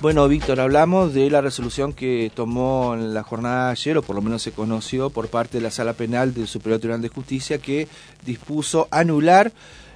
Bueno, Víctor, hablamos de la resolución que tomó en la jornada ayer, o por lo menos se conoció por parte de la Sala Penal del Superior Tribunal de Justicia, que dispuso anular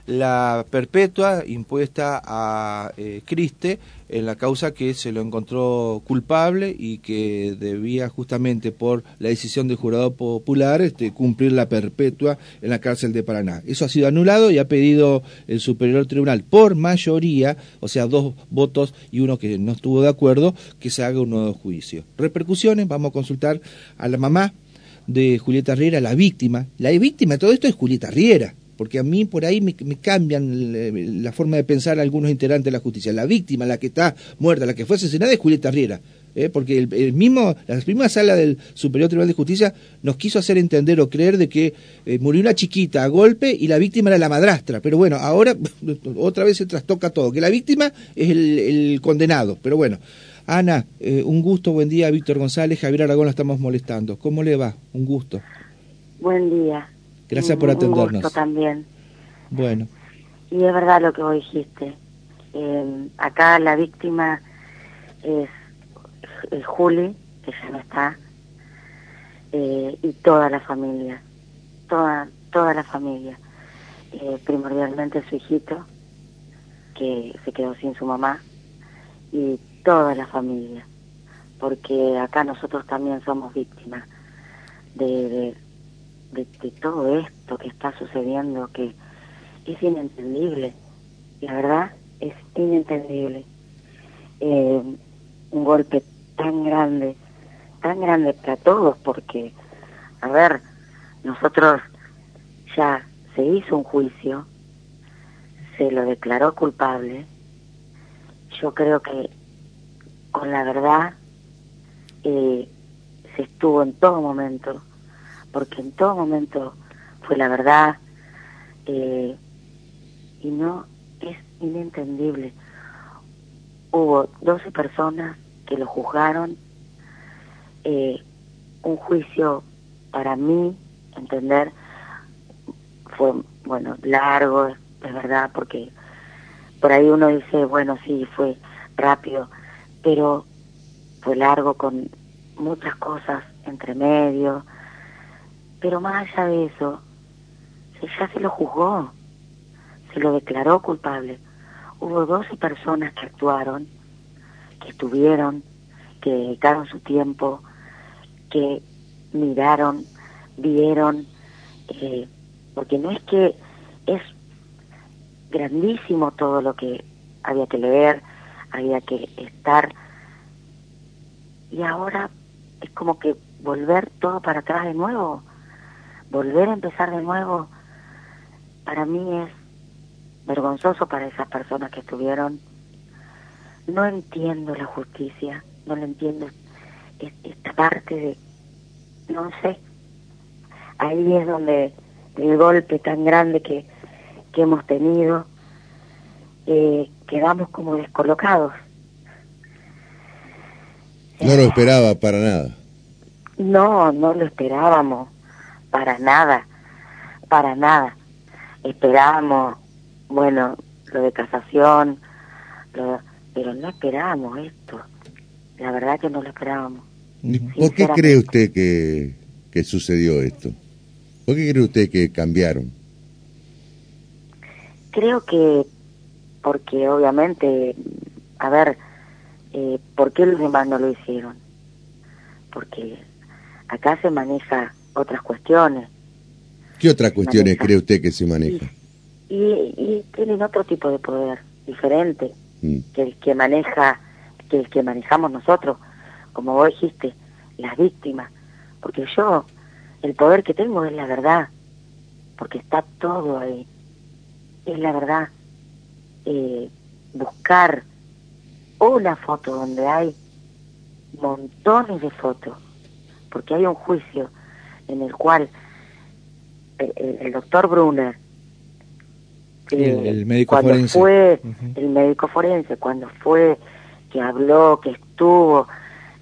la perpetua impuesta a eh, Criste en la causa que se lo encontró culpable y que debía justamente por la decisión del jurado popular este, cumplir la perpetua en la cárcel de Paraná. Eso ha sido anulado y ha pedido el Superior Tribunal por mayoría, o sea, dos votos y uno que no estuvo de acuerdo, que se haga un nuevo juicio. Repercusiones, vamos a consultar a la mamá de Julieta Riera, la víctima. La víctima de todo esto es Julieta Riera porque a mí por ahí me, cambian la forma de pensar algunos integrantes de la justicia. La víctima, la que está muerta, la que fue asesinada es Julieta Riera. ¿eh? porque el, mismo, la primera sala del Superior Tribunal de Justicia nos quiso hacer entender o creer de que eh, murió una chiquita a golpe y la víctima era la madrastra. Pero bueno, ahora otra vez se trastoca todo, que la víctima es el, condenado. Pero bueno, Ana, eh, un gusto, buen día, Víctor González, Javier Aragón, lo estamos molestando. ¿Cómo le va? Un gusto. Buen día. Gracias por atendernos. Un también. Bueno. Y es verdad lo que vos dijiste. Eh, acá la víctima es, Juli, que ya no está, eh, y toda la familia, toda, toda la familia. Eh, primordialmente su hijito, que se quedó sin su mamá, y toda la familia, porque acá nosotros también somos víctimas de de, todo esto que está sucediendo, que es inentendible, la verdad es inentendible. Eh, un golpe tan grande, tan grande para todos, porque, a ver, nosotros ya se hizo un juicio, se lo declaró culpable, yo creo que con la verdad eh, se estuvo en todo momento porque en todo momento fue la verdad eh, y no es inentendible. Hubo 12 personas que lo juzgaron, eh, un juicio para mí, entender, fue, bueno, largo, es verdad, porque por ahí uno dice, bueno, sí, fue rápido, pero fue largo con muchas cosas entre medio, pero más allá de eso, ya se lo juzgó, se lo declaró culpable. Hubo 12 personas que actuaron, que estuvieron, que dedicaron su tiempo, que miraron, vieron, eh, porque no es que es grandísimo todo lo que había que leer, había que estar, y ahora es como que volver todo para atrás de nuevo volver a empezar de nuevo, para mí es vergonzoso para esas personas que estuvieron. No entiendo la justicia, no lo entiendo esta parte de, no sé, ahí es donde el golpe tan grande que, que hemos tenido, eh, quedamos como descolocados. No lo esperaba para nada. No, no lo esperábamos para nada, para nada. Esperábamos, bueno, lo de casación, pero no esperábamos esto. La verdad que no lo esperábamos. ¿Por qué cree usted que, que sucedió esto? ¿Por qué cree usted que cambiaron? Creo que porque obviamente, a ver, eh, ¿por qué los demás no lo hicieron? Porque acá se maneja otras cuestiones. ¿Qué otras cuestiones cree usted que se maneja? Y, tienen otro tipo de poder diferente mm. que el que maneja, que el que manejamos nosotros, como vos dijiste, las víctimas. Porque yo, el poder que tengo es la verdad, porque está todo ahí. Es la verdad. Eh, buscar una foto donde hay montones de fotos, porque hay un juicio en el cual el, doctor Brunner, el, médico cuando forense. fue el médico forense, cuando fue que habló, que estuvo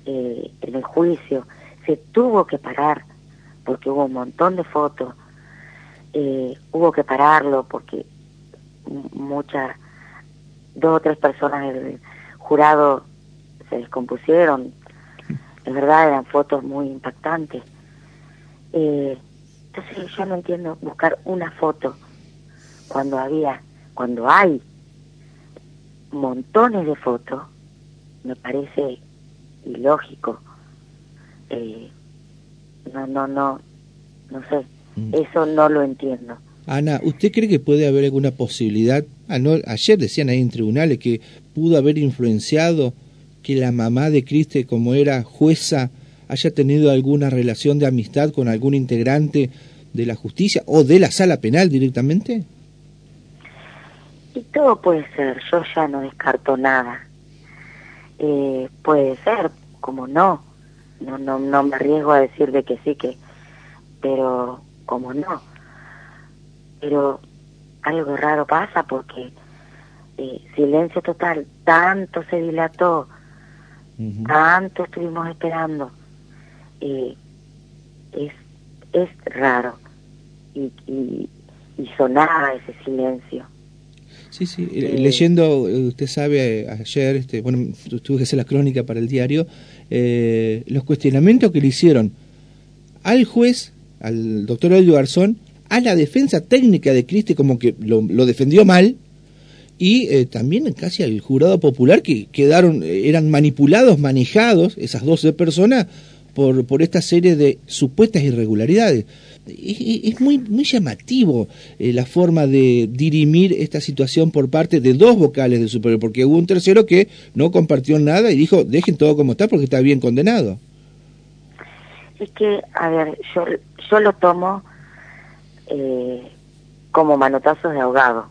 eh, en el juicio, se tuvo que parar porque hubo un montón de fotos, eh, hubo que pararlo porque muchas, dos o tres personas del jurado se descompusieron. En verdad eran fotos muy impactantes. Eh, entonces yo no entiendo buscar una foto cuando había, cuando hay montones de fotos, me parece ilógico. Eh, no, no, no, no sé, mm. eso no lo entiendo. Ana, ¿usted cree que puede haber alguna posibilidad? Ah, ayer decían ahí en tribunales que pudo haber influenciado que la mamá de Criste, como era jueza, haya tenido alguna relación de amistad con algún integrante de la justicia o de la sala penal directamente? Y todo puede ser, yo ya no descarto nada. Eh, puede ser, como no. No, no, no me arriesgo a decir de que sí, que, pero como no. Pero algo raro pasa porque eh, silencio total, tanto se dilató, tanto estuvimos esperando. Eh, es, es raro y, y, y sonaba ese silencio. Sí, sí, eh, leyendo, eh, usted sabe, ayer, este, bueno, tuve que hacer la crónica para el diario, eh, los cuestionamientos que le hicieron al juez, al doctor Elio Garzón, a la defensa técnica de Cristi, como que lo, defendió mal, y también casi al jurado popular, que quedaron, eran manipulados, manejados, esas 12 personas, por, por esta serie de supuestas irregularidades es, muy, muy llamativo eh, la forma de dirimir esta situación por parte de dos vocales del superior, porque hubo un tercero que no compartió nada y dijo, dejen todo como está porque está bien condenado. Es que, a ver, yo, yo lo tomo eh, como manotazos de ahogado.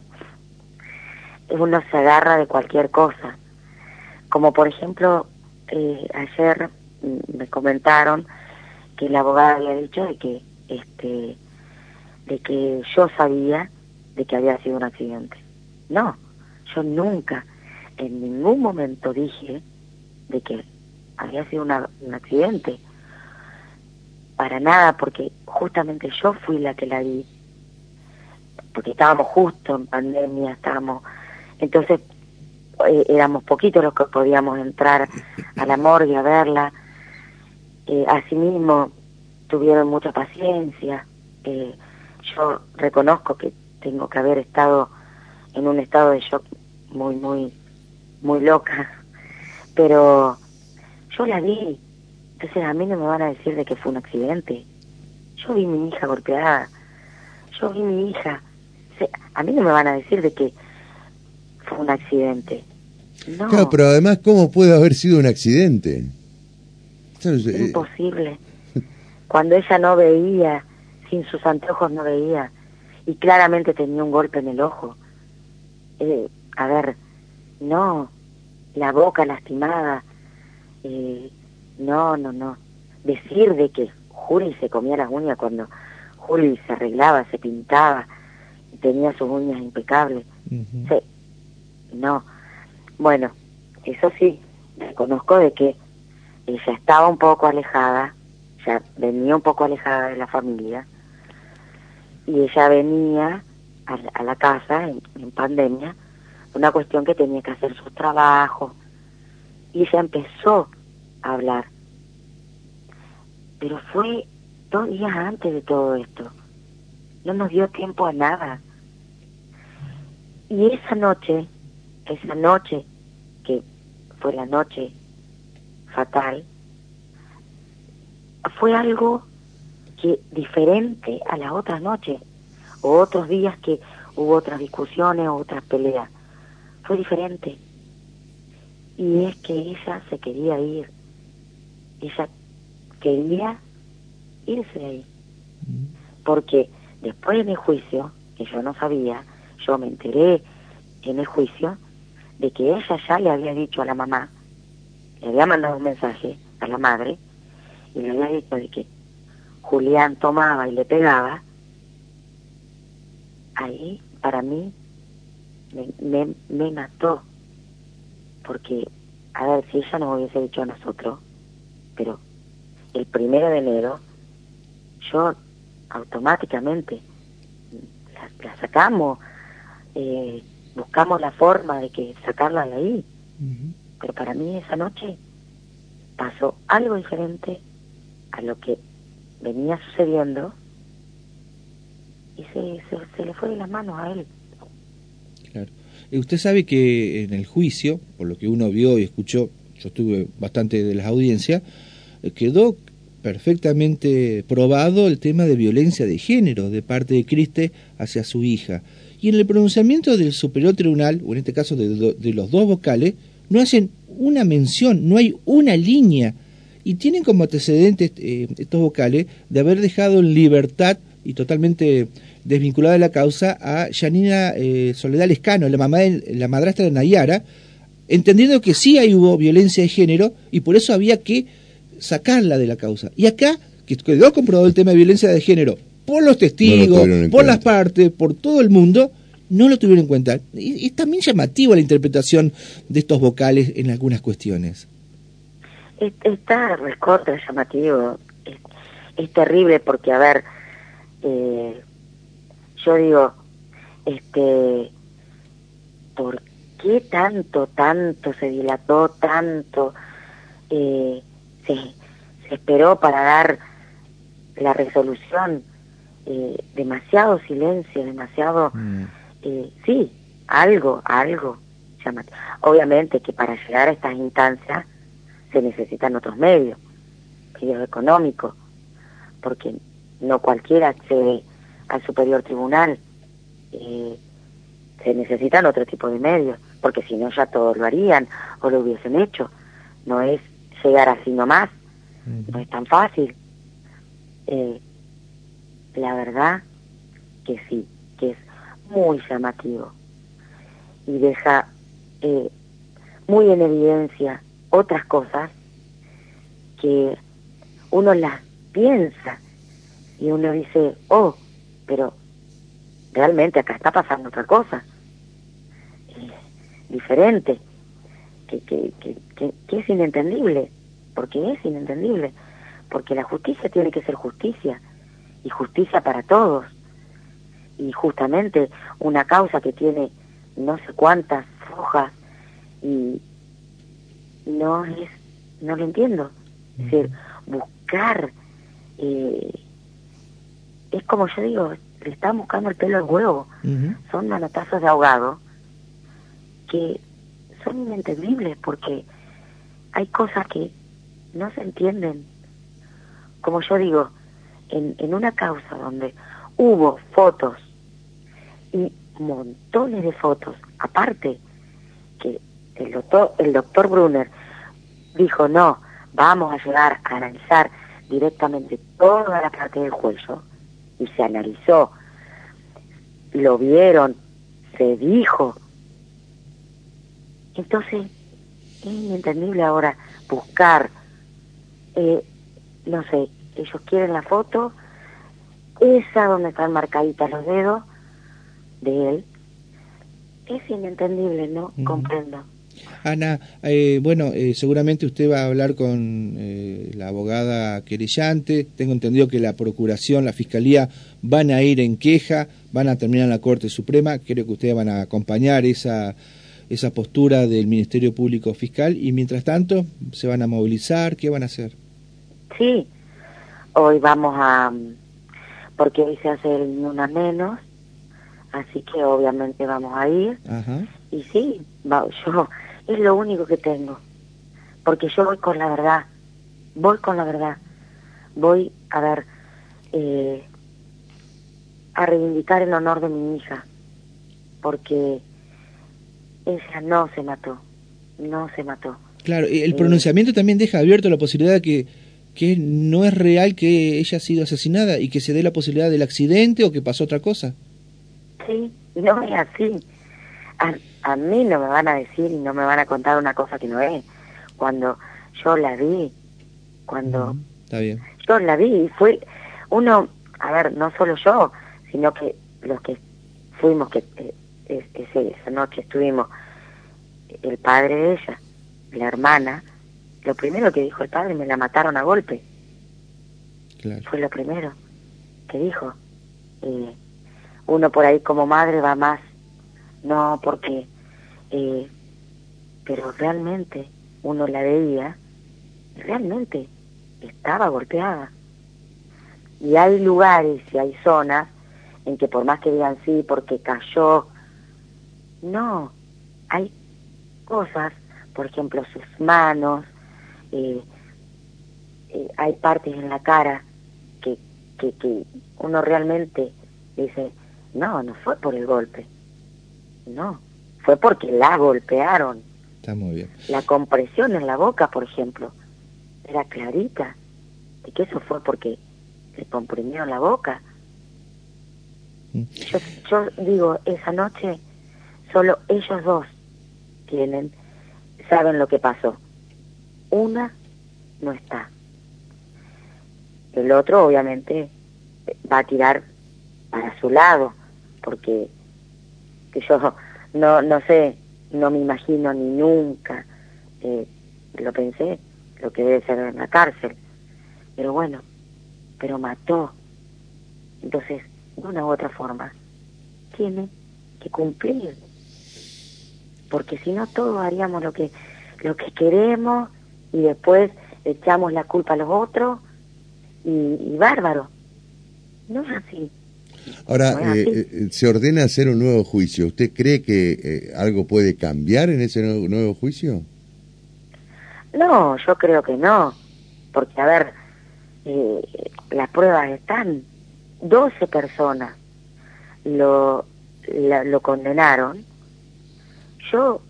Uno se agarra de cualquier cosa. Como por ejemplo, eh, ayer me comentaron que la abogada había dicho de que este, de que yo sabía de que había sido un accidente. No, yo nunca, en ningún momento dije de que había sido un accidente. Para nada, porque justamente yo fui la que la vi. Porque estábamos justo en pandemia, estábamos... Entonces eh, éramos poquitos los que podíamos entrar a la morgue a verla. Eh, asimismo, tuvieron mucha paciencia. Eh, yo reconozco que tengo que haber estado en un estado de shock muy, muy, muy loca, pero yo la vi, entonces a mí no me van a decir de que fue un accidente. Yo vi mi hija golpeada, yo vi mi hija, a mí no me van a decir de que fue un accidente. No. Pero además, ¿cómo puede haber sido un accidente? Es imposible cuando ella no veía, sin sus anteojos no veía, y claramente tenía un golpe en el ojo. Eh, a ver, no, la boca lastimada, eh, no, no, no. Decir de que Juli se comía las uñas cuando Juli se arreglaba, se pintaba, y tenía sus uñas impecables. sí, no. Bueno, eso sí, reconozco de que ella estaba un poco alejada, ya venía un poco alejada de la familia y ella venía a, la casa en, pandemia, una cuestión que tenía que hacer su trabajo y ella empezó a hablar. Pero fue dos días antes de todo esto. No nos dio tiempo a nada. Y esa noche, esa noche que fue la noche fatal, fue algo que diferente a las otras noches o otros días que hubo otras discusiones o otras peleas. Fue diferente. Y es que ella se quería ir. Ella quería irse de ahí. Porque después de mi juicio, que yo no sabía, yo me enteré en el juicio de que ella ya le había dicho a la mamá, le había mandado un mensaje a la madre, y le había dicho de que Julián tomaba y le pegaba, ahí para mí me, me, mató. Porque, a ver, si ella nos hubiese dicho a nosotros, pero el primero de enero, yo automáticamente la, sacamos, eh, buscamos la forma de que sacarla de ahí. Pero para mí esa noche pasó algo diferente a lo que venía sucediendo y se, se, le fue de las manos a él. Claro. Usted sabe que en el juicio, por lo que uno vio y escuchó, yo estuve bastante de las audiencias, eh, quedó perfectamente probado el tema de violencia de género de parte de Criste hacia su hija. Y en el pronunciamiento del superior tribunal, o en este caso de, de los dos vocales, no hacen una mención, no hay una línea. Y tienen como antecedentes eh, estos vocales de haber dejado en libertad y totalmente desvinculada de la causa a Janina eh, Soledad Lescano, la, mamá la madrastra de Nayara, entendiendo que sí hay, hubo violencia de género y por eso había que sacarla de la causa. Y acá, que quedó comprobado el tema de violencia de género por los testigos, por las partes, por todo el mundo, no lo tuvieron en cuenta. Y, es también llamativo la interpretación de estos vocales en algunas cuestiones. Está recorte llamativo. Es, terrible porque, a ver, eh, yo digo, este, ¿por qué tanto, tanto se dilató, tanto eh, se, se esperó para dar la resolución? Eh, demasiado silencio, demasiado... Mm. Eh, sí, algo, algo. Obviamente que para llegar a estas instancias se necesitan otros medios, medios económicos, porque no cualquiera accede al superior tribunal. Eh, se necesitan otro tipo de medios, porque si no ya todos lo harían o lo hubiesen hecho. No es llegar así nomás, no es tan fácil. Eh, la verdad que sí, que es muy llamativo y deja eh, muy en evidencia otras cosas que uno las piensa y uno dice, oh, pero realmente acá está pasando otra cosa diferente, que, que, que, que es inentendible, porque es inentendible, porque la justicia tiene que ser justicia y justicia para todos y justamente una causa que tiene no sé cuántas hojas y no es no lo entiendo. Es decir buscar eh, es como yo digo le están buscando el pelo al huevo. Son manotazos de ahogado que son inentendibles porque hay cosas que no se entienden. Como yo digo en, en una causa donde hubo fotos y montones de fotos. Aparte, que el doctor, el doctor Brunner dijo, no, vamos a llegar a analizar directamente toda la parte del cuello, y se analizó, lo vieron, se dijo. Entonces, es inentendible ahora buscar, eh, no sé, ellos quieren la foto, esa donde están marcaditas los dedos, de él, es inentendible, ¿no? Comprendo. Ana, eh, bueno, eh, seguramente usted va a hablar con eh, la abogada querellante. Tengo entendido que la Procuración, la Fiscalía van a ir en queja, van a terminar en la Corte Suprema. Creo que ustedes van a acompañar esa, esa postura del Ministerio Público Fiscal y mientras tanto se van a movilizar. ¿Qué van a hacer? Sí, hoy vamos a, porque hoy se hace una menos así que obviamente vamos a ir. Y sí, yo es lo único que tengo, porque yo voy con la verdad, voy con la verdad, voy a ver, eh, a reivindicar el honor de mi hija, porque ella no se mató, no se mató. Claro, el eh, pronunciamiento también deja abierto la posibilidad de que, que no es real que ella ha sido asesinada y que se dé la posibilidad del accidente o que pasó otra cosa no es así. A, mí no me van a decir y no me van a contar una cosa que no es. Cuando yo la vi, cuando Está bien. yo la vi, y fue uno, a ver, no solo yo, sino que los que fuimos, que eh, esa noche estuvimos, el padre de ella, la hermana, lo primero que dijo el padre, me la mataron a golpe. Fue lo primero que dijo. Eh, uno por ahí como madre va más, no porque, eh, pero realmente uno la veía realmente estaba golpeada. Y hay lugares y hay zonas en que por más que digan sí, porque cayó, no, hay cosas, por ejemplo, sus manos, eh, eh, hay partes en la cara que, que, que uno realmente dice, no, no fue por el golpe, no, fue porque la golpearon. Está muy bien. La compresión en la boca, por ejemplo, era clarita, de que eso fue porque le comprimieron la boca. Mm. Yo, yo digo, esa noche solo ellos dos tienen, saben lo que pasó. Una no está. El otro obviamente va a tirar para su lado, porque que yo no, no sé, no me imagino ni nunca, eh, lo pensé, lo que debe ser en la cárcel. Pero bueno, pero mató. Entonces, de una u otra forma, tiene que cumplir. Porque si no, todos haríamos lo que, lo que queremos y después echamos la culpa a los otros y, y bárbaro. No es así. Ahora, eh, eh, se ordena hacer un nuevo juicio. ¿Usted cree que eh, algo puede cambiar en ese nuevo, nuevo juicio? No, yo creo que no. Porque, a ver, eh, las pruebas están. 12 personas lo, la- lo condenaron. Yo,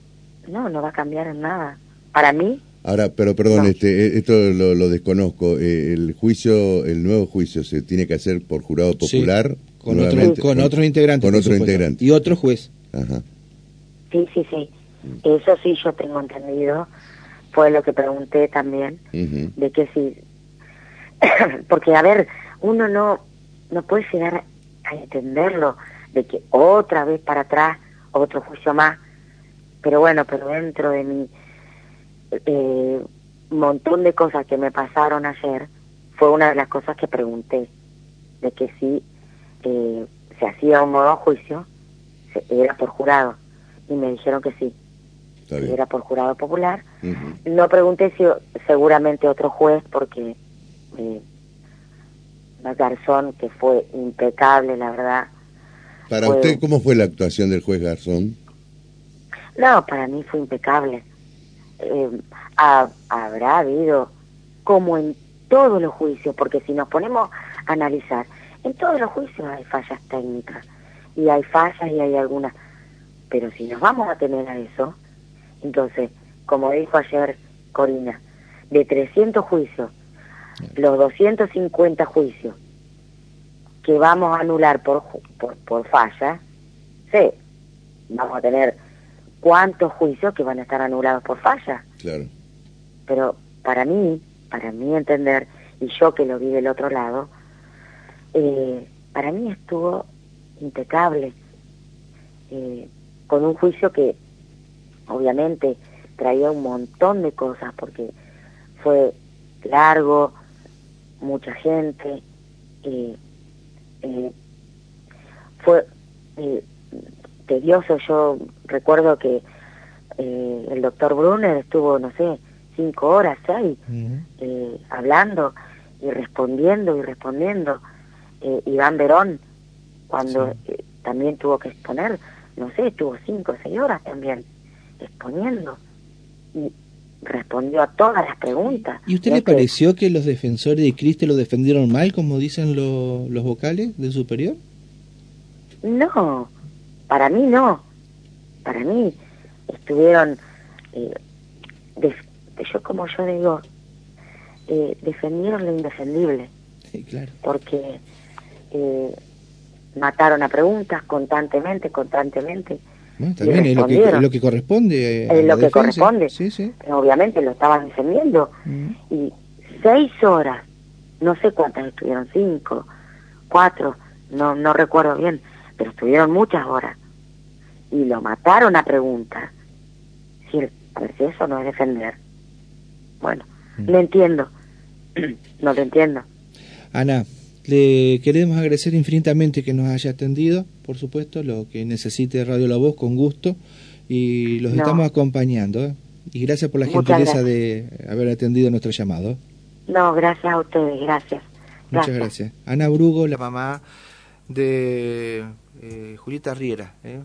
no, no va a cambiar en nada. Para mí, Ahora, pero perdón, No. este, esto lo, lo desconozco. Eh, el juicio, el nuevo juicio, se tiene que hacer por jurado Sí, popular. Con, otro- con otros integrantes. Con otro integrante. Y otro juez. Ajá. sí, sí, sí. Eso sí yo tengo entendido. Fue lo que pregunté también. De que si porque a ver uno no no puede llegar a entenderlo de que otra vez para atrás otro juicio más pero bueno pero dentro de mi eh, montón de cosas que me pasaron ayer fue una de las cosas que pregunté de que si eh, se hacía un nuevo juicio se- era por jurado y me dijeron que sí. Que era por jurado popular. No pregunté si seguramente otro juez porque eh, Garzón que fue impecable la verdad Para Fue- usted, ¿cómo fue la actuación del juez Garzón? no para mí fue impecable. Eh, ha- habrá habido como en todos los juicios porque si nos ponemos a analizar en todos los juicios hay fallas técnicas y hay fallas y hay algunas pero si nos vamos a tener a eso entonces como dijo ayer Corina de 300 juicios los 250 juicios que vamos a anular por, por, por falla, sí, vamos a tener cuántos juicios que van a estar anulados por falla. Claro. Pero para mí, para mí entender, y yo que lo vi del otro lado, eh, para mí estuvo impecable, eh, con un juicio que obviamente traía un montón de cosas, porque fue largo, mucha gente, eh, eh, fue eh, tedioso. Yo recuerdo que eh, el doctor Brunner estuvo, no sé, cinco horas, seis, hablando y respondiendo y respondiendo. Eh, Iván Verón, cuando eh, también tuvo que exponer, no sé, estuvo cinco o seis horas también exponiendo y respondió a todas las preguntas. ¿Y usted le es que- pareció que los defensores de Cristo lo defendieron mal, como dicen lo- los vocales del superior? No, para mí no. Para mí estuvieron, eh, def- yo como yo digo, eh, defendieron lo indefendible, Sí, claro. porque eh, mataron a preguntas constantemente, constantemente. Bueno, Y bien, es lo que, lo corresponde. Es lo que corresponde. Sí, sí. Pero obviamente lo estaban defendiendo. Mm. Y seis horas, no sé cuántas estuvieron, cinco, cuatro, no, no recuerdo bien, pero estuvieron muchas horas. Y lo mataron a preguntas. Si eso no es defender. Bueno, Mm. lo entiendo. no lo entiendo. Ana, le queremos agradecer infinitamente que nos haya atendido, por supuesto, lo que necesite Radio La Voz con gusto y los estamos acompañando. ¿eh? Y gracias por la gentileza de haber atendido nuestro llamado. No, gracias a ustedes, gracias. gracias. Muchas gracias. Ana Brugo, la mamá de eh, Julieta Riera. ¿eh?